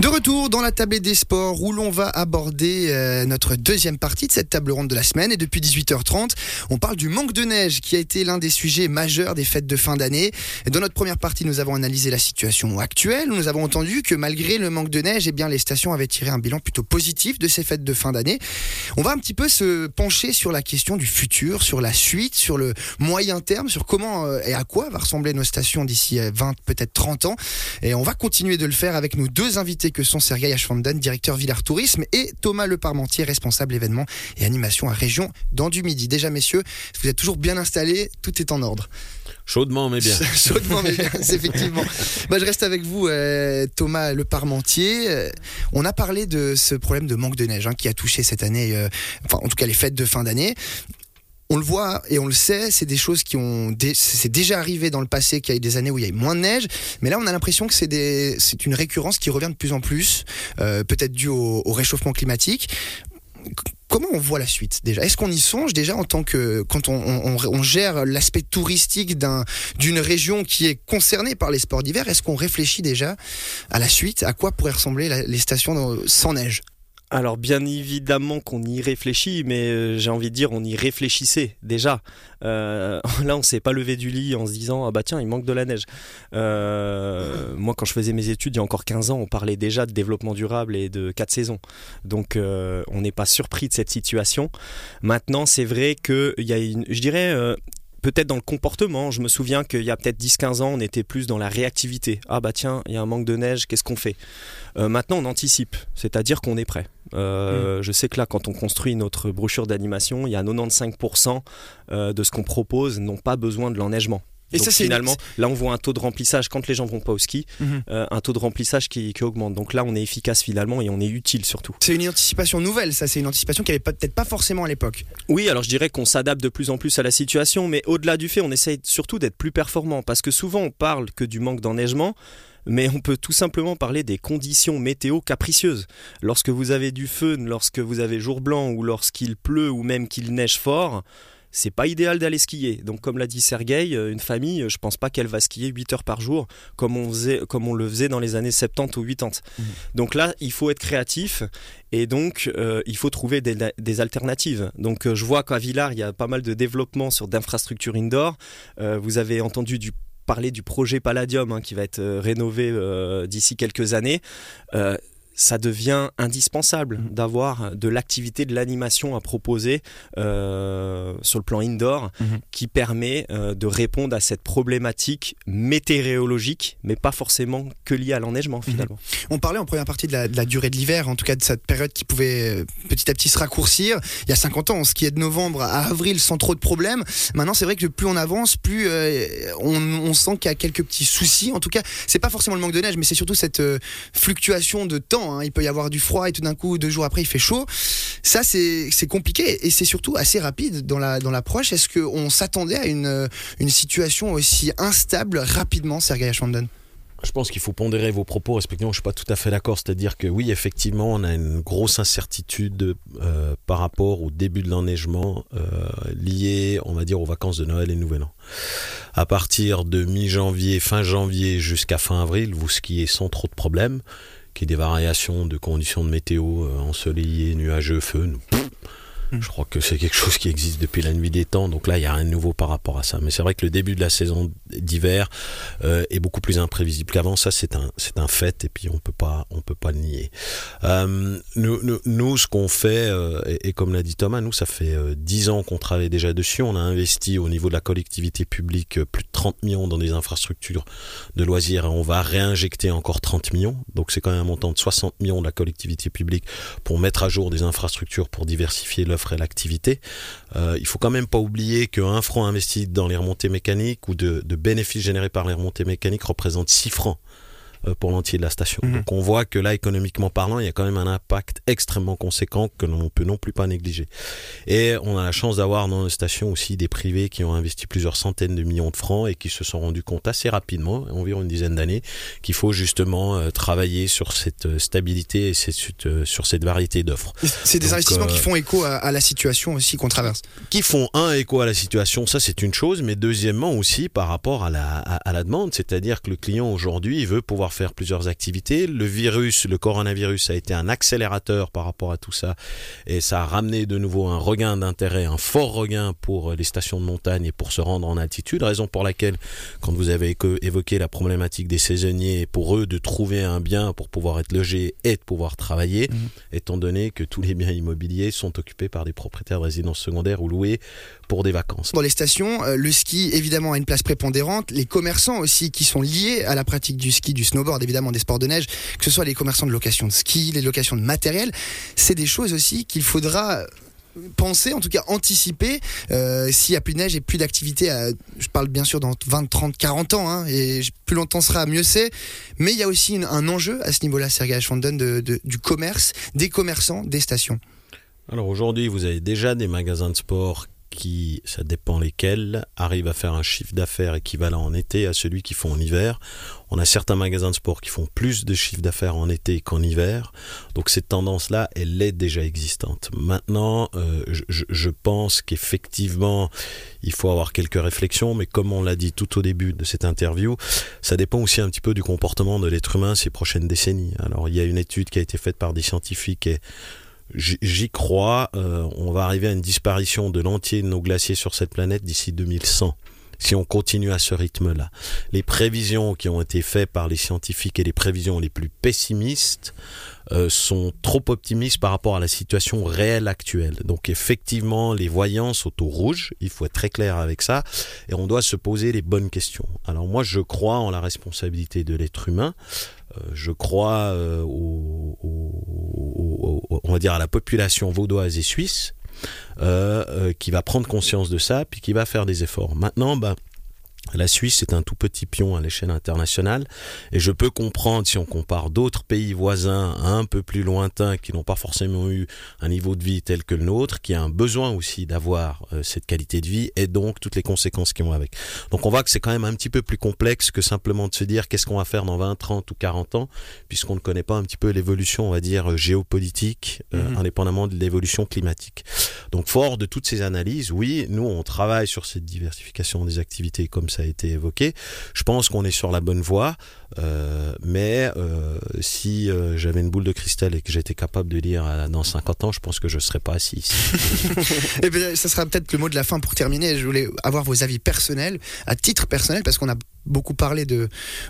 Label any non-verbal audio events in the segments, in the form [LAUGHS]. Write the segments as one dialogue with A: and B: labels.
A: De retour dans la table des sports où l'on va aborder euh, notre deuxième partie de cette table ronde de la semaine et depuis 18h30 on parle du manque de neige qui a été l'un des sujets majeurs des fêtes de fin d'année. Dans notre première partie nous avons analysé la situation actuelle, nous avons entendu que malgré le manque de neige eh bien les stations avaient tiré un bilan plutôt positif de ces fêtes de fin d'année. On va un petit peu se pencher sur la question du futur, sur la suite, sur le moyen terme, sur comment euh, et à quoi va ressembler nos stations d'ici 20 peut-être 30 ans et on va continuer de le faire avec nos deux invités que sont Sergei Ashfanden, directeur Villard Tourisme, et Thomas Le Parmentier, responsable événements et animation à Région dans du Midi. Déjà, messieurs, vous êtes toujours bien installés, tout est en ordre.
B: Chaudement, mais bien. [LAUGHS]
A: Chaudement, mais bien, effectivement. [LAUGHS] Bah, je reste avec vous, euh, Thomas Le Parmentier. Euh, on a parlé de ce problème de manque de neige hein, qui a touché cette année, euh, enfin, en tout cas, les fêtes de fin d'année on le voit et on le sait, c'est des choses qui ont, c'est déjà arrivé dans le passé, qu'il y a eu des années où il y a eu moins de neige, mais là on a l'impression que c'est des, c'est une récurrence qui revient de plus en plus, euh, peut-être dû au, réchauffement climatique. Comment on voit la suite déjà? Est-ce qu'on y songe déjà en tant que quand on, gère l'aspect touristique d'un d'une région qui est concernée par les sports d'hiver Est-ce qu'on réfléchit déjà à la suite? À quoi pourraient ressembler les stations sans neige?
C: Alors bien évidemment qu'on y réfléchit, mais euh, j'ai envie de dire on y réfléchissait déjà. Euh, [LAUGHS] là on s'est pas levé du lit en se disant ah bah tiens il manque de la neige. Euh, moi quand je faisais mes études il y a encore 15 ans on parlait déjà de développement durable et de quatre saisons. Donc on n'est pas surpris de cette situation. Maintenant c'est vrai qu'il y a une, je dirais peut-être dans le comportement. Je me souviens qu'il y a peut-être 10-15 ans, on était plus dans la réactivité. Ah bah tiens, il y a un manque de neige, qu'est-ce qu'on fait? Euh, Maintenant, on anticipe, c'est-à-dire qu'on est prêt. Euh, mm. Je sais que là, quand on construit notre brochure d'animation, il y a 95% euh, de ce qu'on propose n'ont pas besoin de l'enneigement. Et ça, finalement, là, on voit un taux de remplissage quand les gens vont pas au ski, mhm. euh, un taux de remplissage qui, augmente. Donc là, on est efficace finalement et on est utile surtout.
A: C'est une anticipation nouvelle, ça. C'est une anticipation qui avait peut-être pas forcément à l'époque.
C: Oui, alors je dirais qu'on s'adapte de plus en plus à la situation, mais au-delà du fait, on essaye surtout d'être plus performant parce que souvent on parle que du manque d'enneigement mais on peut tout simplement parler des conditions météo capricieuses. Lorsque vous avez du feu, lorsque vous avez jour blanc ou lorsqu'il pleut ou même qu'il neige fort, c'est pas idéal d'aller skier. Donc comme l'a dit Sergueï, euh, une famille, euh, je pense pas qu'elle va skier 8 heures par jour comme on, faisait, comme on le faisait dans les années 70 ou 80. Mmh. Donc là, il faut être créatif et donc euh, il faut trouver des, alternatives. Donc je vois qu'à Villars, il y a pas mal de développement sur d'infrastructures indoor. vous avez entendu du parler du projet Palladium hein, qui va être rénové d'ici quelques années ça devient indispensable mmh. d'avoir de l'activité, de l'animation à proposer euh, sur le plan indoor mmh. qui permet euh, de répondre à cette problématique météorologique, mais pas forcément que liée à l'enneigement mmh. finalement.
A: On parlait en première partie de la, durée de l'hiver, en tout cas de cette période qui pouvait euh, petit à petit se raccourcir. Il y a 50 ans, on skiait de novembre à avril sans trop de problèmes. Maintenant, c'est vrai que plus on avance, plus on, sent qu'il y a quelques petits soucis. En tout cas, c'est pas forcément le manque de neige, mais c'est surtout cette fluctuation de temps Hein. Il peut y avoir du froid et tout d'un coup, deux jours après, il fait chaud. Ça, c'est compliqué et c'est surtout assez rapide dans l'approche. Est-ce qu'on s'attendait à une, situation aussi instable rapidement, Sergei Ashwandon?
B: Je pense qu'il faut pondérer vos propos respectivement. Je suis pas tout à fait d'accord. C'est-à-dire que oui, effectivement, on a une grosse incertitude euh, par rapport au début de l'enneigement euh, lié, on va dire, aux vacances de Noël et Nouvel An. À partir de mi-janvier, fin janvier jusqu'à fin avril, vous skiez sans trop de problèmes qui des variations de conditions de météo euh, ensoleillées, nuageux, feu. Je crois que c'est quelque chose qui existe depuis la nuit des temps, donc là il y a rien de nouveau par rapport à ça. Mais c'est vrai que le début de la saison d'hiver euh, est beaucoup plus imprévisible qu'avant. Ça c'est un c'est un fait et puis on peut pas on peut pas le nier. Euh, nous, nous, ce qu'on fait euh, et, comme l'a dit Thomas, nous ça fait dix ans qu'on travaille déjà dessus. On a investi au niveau de la collectivité publique plus de 30 millions dans des infrastructures de loisirs et on va réinjecter encore 30 millions. Donc c'est quand même un montant de 60 millions de la collectivité publique pour mettre à jour des infrastructures pour diversifier le ferait l'activité. Euh, il faut quand même pas oublier qu'un franc investi dans les remontées mécaniques ou de, de bénéfices générés par les remontées mécaniques représente 6 francs pour l'entier de la station. Mhm. Donc on voit que là, économiquement parlant, il y a quand même un impact extrêmement conséquent que l'on peut non plus pas négliger. Et on a la chance d'avoir dans nos stations aussi des privés qui ont investi plusieurs centaines de millions de francs et qui se sont rendus compte assez rapidement, environ une dizaine d'années, qu'il faut justement euh, travailler sur cette euh, stabilité et cette, sur cette variété d'offres.
A: C'est des investissements qui font écho à, la situation aussi qu'on traverse.
B: Qui font un écho à la situation, ça c'est une chose, mais deuxièmement aussi par rapport à la, à la demande, c'est-à-dire que le client aujourd'hui il veut pouvoir faire plusieurs activités. Le virus, le coronavirus a été un accélérateur par rapport à tout ça et ça a ramené de nouveau un regain d'intérêt, un fort regain pour les stations de montagne et pour se rendre en altitude, raison pour laquelle quand vous avez évoqué la problématique des saisonniers, pour eux de trouver un bien pour pouvoir être logé et de pouvoir travailler, mhm. étant donné que tous les biens immobiliers sont occupés par des propriétaires de résidences secondaires ou loués pour des vacances.
A: Dans les stations, euh, le ski évidemment a une place prépondérante, les commerçants aussi qui sont liés à la pratique du ski, du snowboard, évidemment des sports de neige, que ce soit les commerçants de location de ski, les locations de matériel, c'est des choses aussi qu'il faudra penser, en tout cas anticiper, euh, s'il n'y a plus de neige et plus d'activité, je parle bien sûr dans 20, 30, 40 ans, hein, et plus longtemps sera, mieux c'est, mais il y a aussi un enjeu à ce niveau-là, Sergei Schwanden, de, du commerce, des commerçants, des stations.
B: Alors aujourd'hui, vous avez déjà des magasins de sport qui, ça dépend lesquels, arrivent à faire un chiffre d'affaires équivalent en été à celui qu'ils font en hiver. On a certains magasins de sport qui font plus de chiffre d'affaires en été qu'en hiver. Donc cette tendance-là, elle est déjà existante. Maintenant, euh, je, je, pense qu'effectivement, il faut avoir quelques réflexions, mais comme on l'a dit tout au début de cette interview, ça dépend aussi un petit peu du comportement de l'être humain ces prochaines décennies. Alors il y a une étude qui a été faite par des scientifiques et J'y crois, euh, on va arriver à une disparition de l'entier de nos glaciers sur cette planète d'ici 2100 si on continue à ce rythme-là. Les prévisions qui ont été faites par les scientifiques et les prévisions les plus pessimistes euh, sont trop optimistes par rapport à la situation réelle actuelle. Donc effectivement, les voyants sont au rouge, il faut être très clair avec ça, et on doit se poser les bonnes questions. Alors moi, je crois en la responsabilité de l'être humain. Euh, je crois euh, on va dire à la population vaudoise et suisse euh, qui va prendre conscience de ça puis qui va faire des efforts. Maintenant, ben, la Suisse est un tout petit pion à l'échelle internationale et je peux comprendre si on compare d'autres pays voisins un peu plus lointains qui n'ont pas forcément eu un niveau de vie tel que le nôtre, qui a un besoin aussi d'avoir euh, cette qualité de vie et donc toutes les conséquences qui vont avec. Donc on voit que c'est quand même un petit peu plus complexe que simplement de se dire qu'est-ce qu'on va faire dans 20, 30 ou 40 ans puisqu'on ne connaît pas un petit peu l'évolution, on va dire, géopolitique, euh, mhm. indépendamment de l'évolution climatique. Donc fort de toutes ces analyses, oui, nous on travaille sur cette diversification des activités comme ça a été évoqué. Je pense qu'on est sur la bonne voie, euh, mais euh, si euh, j'avais une boule de cristal et que j'étais capable de lire dans 50 ans, je pense que je ne serais pas assis ici. [LAUGHS]
A: et bien, ça sera peut-être le mot de la fin pour terminer. Je voulais avoir vos avis personnels, à titre personnel, parce qu'on a beaucoup parlé de,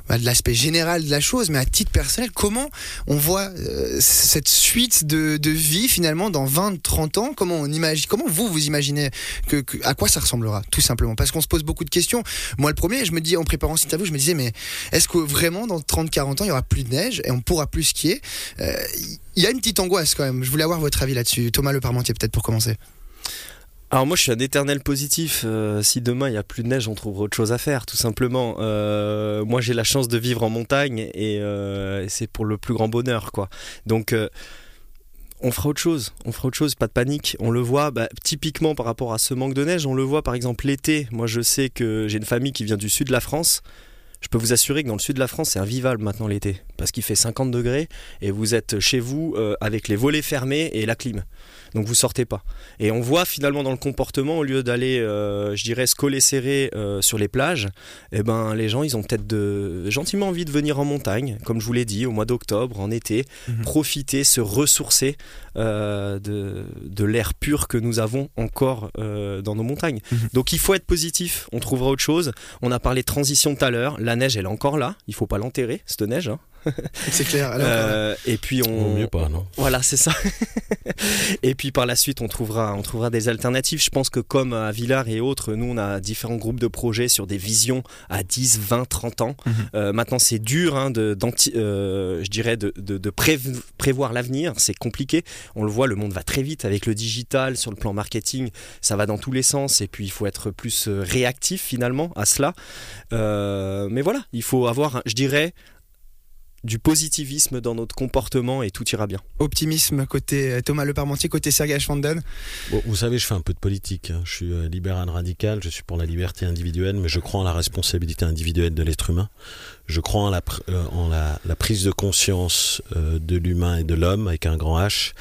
A: bah, l'aspect général de la chose, mais à titre personnel, comment on voit cette suite de, vie finalement dans 20, 30 ans? Comment on imagine, comment vous vous imaginez que, à quoi ça ressemblera, tout simplement? Parce qu'on se pose beaucoup de questions. Moi, le premier, je me dis en préparant cette interview, je me disais, mais est-ce que vraiment dans 30-40 ans, il y aura plus de neige et on pourra plus skier euh, Il y a une petite angoisse quand même. Je voulais avoir votre avis là-dessus. Thomas Le Parmentier, peut-être pour commencer.
C: Alors moi je suis un éternel positif. Euh, si demain il n'y a plus de neige, on trouvera autre chose à faire, tout simplement. Euh, moi j'ai la chance de vivre en montagne et, c'est pour le plus grand bonheur, quoi. Donc on fera autre chose, on fera autre chose, pas de panique. On le voit bah, typiquement par rapport à ce manque de neige, on le voit par exemple l'été. Moi je sais que j'ai une famille qui vient du sud de la France. Je peux vous assurer que dans le sud de la France, c'est invivable maintenant l'été, parce qu'il fait 50 degrés et vous êtes chez vous euh, avec les volets fermés et la clim donc vous sortez pas. Et on voit finalement dans le comportement, au lieu d'aller, euh, je dirais, se coller serré euh, sur les plages, eh ben les gens ils ont peut-être de, gentiment envie de venir en montagne, comme je vous l'ai dit, au mois d'octobre, en été, mhm. profiter, se ressourcer de, de l'air pur que nous avons encore dans nos montagnes. Mhm. Donc il faut être positif, on trouvera autre chose. On a parlé de transition tout à l'heure, la neige elle est encore là, il faut pas l'enterrer, cette neige. Hein. [LAUGHS]
A: c'est clair.
C: Euh, et puis on.
B: mieux pas, non
C: Voilà, c'est ça. [LAUGHS] et puis par la suite, on trouvera, on trouvera des alternatives. Je pense que comme à Villars et autres, nous, on a différents groupes de projets sur des visions à 10, 20, 30 ans. Mhm. Euh, maintenant, c'est dur, hein, de, euh, je dirais, de, de, prévoir l'avenir. C'est compliqué. On le voit, le monde va très vite avec le digital sur le plan marketing. Ça va dans tous les sens. Et puis, il faut être plus réactif finalement à cela. mais voilà, il faut avoir, je dirais, du positivisme dans notre comportement et tout ira bien.
A: Optimisme côté euh, Thomas Le Parmentier, côté Sergei Schwanden
B: Vous savez, je fais un peu de politique. Hein. Je suis euh, libéral radical, je suis pour la liberté individuelle, mais je crois en la responsabilité individuelle de l'être humain. Je crois en la, euh, en la, prise de conscience de l'humain et de l'homme avec un grand H.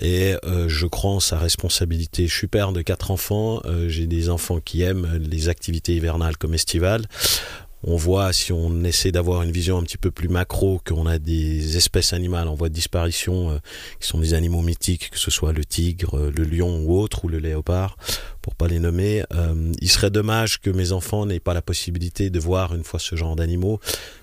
B: Et je crois en sa responsabilité. Je suis père de quatre enfants. J'ai des enfants qui aiment les activités hivernales comme estivales on voit, si on essaie d'avoir une vision un petit peu plus macro, qu'on a des espèces animales en voie de disparition, euh, qui sont des animaux mythiques, que ce soit le tigre, euh, le lion ou autre, ou le léopard, pour pas les nommer. Euh, il serait dommage que mes enfants n'aient pas la possibilité de voir une fois ce genre d'animaux,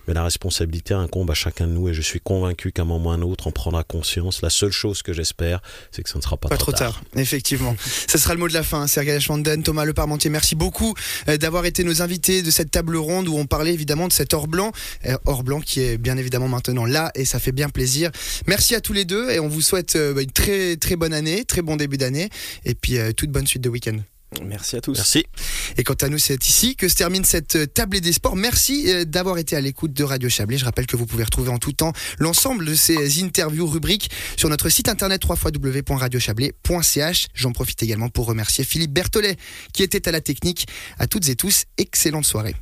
B: mais la responsabilité incombe à chacun de nous et je suis convaincu qu'à un moment ou un autre, on prendra conscience. La seule chose que j'espère, c'est que ça ne sera pas,
A: pas trop, tard. Effectivement. [LAUGHS] ce sera le mot de la fin. Sergei Schwanden, Thomas Le Parmentier, merci beaucoup euh, d'avoir été nos invités de cette table ronde où on parlait évidemment de cet or blanc. Euh, or blanc qui est bien évidemment maintenant là et ça fait bien plaisir. Merci à tous les deux et on vous souhaite une très très bonne année, très bon début d'année et puis toute bonne suite de week-end.
C: Merci à tous.
B: Merci.
A: Et quant à nous, c'est ici que se termine cette euh, table des sports. Merci euh, d'avoir été à l'écoute de Radio Chablais. Je rappelle que vous pouvez retrouver en tout temps l'ensemble de ces interviews rubriques sur notre site internet www.radiochablais.ch. J'en profite également pour remercier Philippe Berthollet qui était à la technique. À toutes et tous, excellente soirée.